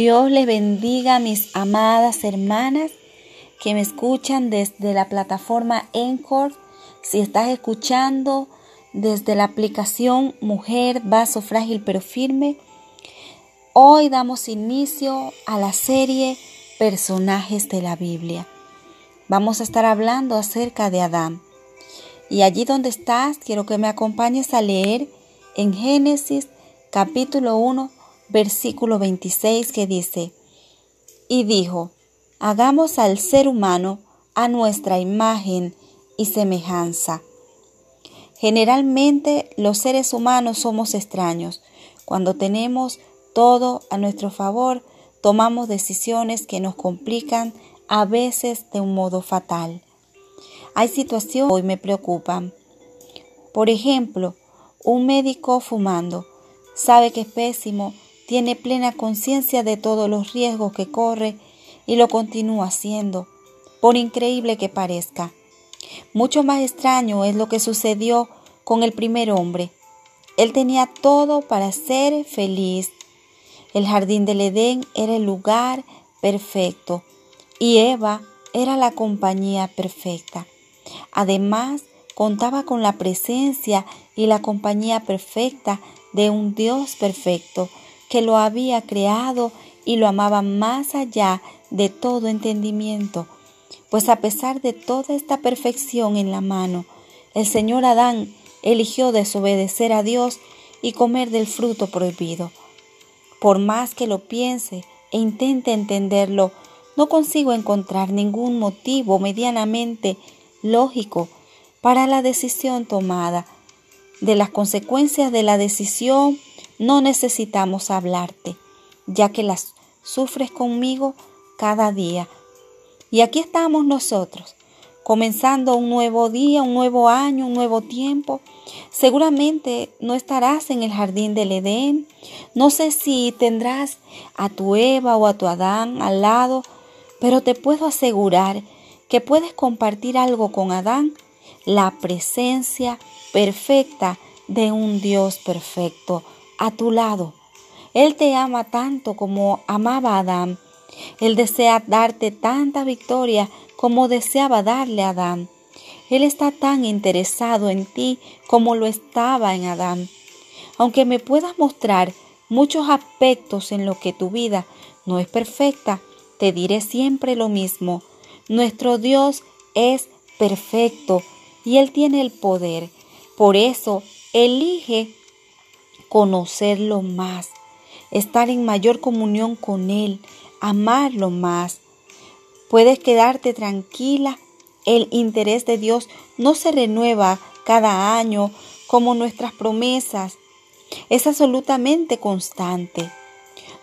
Dios les bendiga a mis amadas hermanas que me escuchan desde la plataforma Encore. Si estás escuchando desde la aplicación Mujer, Vaso Frágil pero Firme, hoy damos inicio a la serie Personajes de la Biblia. Vamos a estar hablando acerca de Adán. Y allí donde estás, quiero que me acompañes a leer en Génesis capítulo 1 versículo 26 que dice, y dijo, hagamos al ser humano a nuestra imagen y semejanza. Generalmente los seres humanos somos extraños. Cuando tenemos todo a nuestro favor, tomamos decisiones que nos complican a veces de un modo fatal. Hay situaciones que hoy me preocupan. Por ejemplo, un médico fumando sabe que es pésimo tiene plena conciencia de todos los riesgos que corre y lo continúa haciendo, por increíble que parezca. Mucho más extraño es lo que sucedió con el primer hombre. Él tenía todo para ser feliz. El jardín del Edén era el lugar perfecto y Eva era la compañía perfecta. Además, contaba con la presencia y la compañía perfecta de un Dios perfecto que lo había creado y lo amaba más allá de todo entendimiento. Pues a pesar de toda esta perfección en la mano, el señor Adán eligió desobedecer a Dios y comer del fruto prohibido. Por más que lo piense e intente entenderlo, no consigo encontrar ningún motivo medianamente lógico para la decisión tomada. De las consecuencias de la decisión no necesitamos hablarte, ya que las sufres conmigo cada día. Y aquí estamos nosotros, comenzando un nuevo día, un nuevo año, un nuevo tiempo. Seguramente no estarás en el jardín del Edén. No sé si tendrás a tu Eva o a tu Adán al lado, pero te puedo asegurar que puedes compartir algo con Adán, la presencia perfecta de un Dios perfecto a tu lado. Él te ama tanto como amaba a Adán. Él desea darte tanta victoria como deseaba darle a Adán. Él está tan interesado en ti como lo estaba en Adán. Aunque me puedas mostrar muchos aspectos en los que tu vida no es perfecta, te diré siempre lo mismo. Nuestro Dios es perfecto y Él tiene el poder. Por eso, elige conocerlo más, estar en mayor comunión con Él, amarlo más. Puedes quedarte tranquila, el interés de Dios no se renueva cada año como nuestras promesas, es absolutamente constante.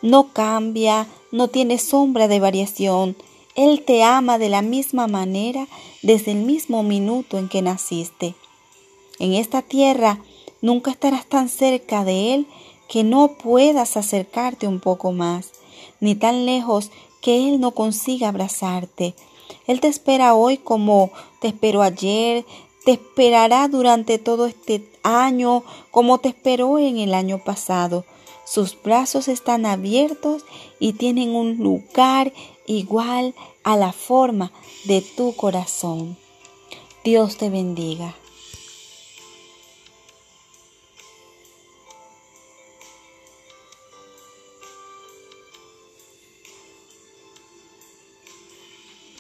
No cambia, no tiene sombra de variación. Él te ama de la misma manera desde el mismo minuto en que naciste. En esta tierra Nunca estarás tan cerca de Él que no puedas acercarte un poco más, ni tan lejos que Él no consiga abrazarte. Él te espera hoy como te esperó ayer, te esperará durante todo este año como te esperó en el año pasado. Sus brazos están abiertos y tienen un lugar igual a la forma de tu corazón. Dios te bendiga.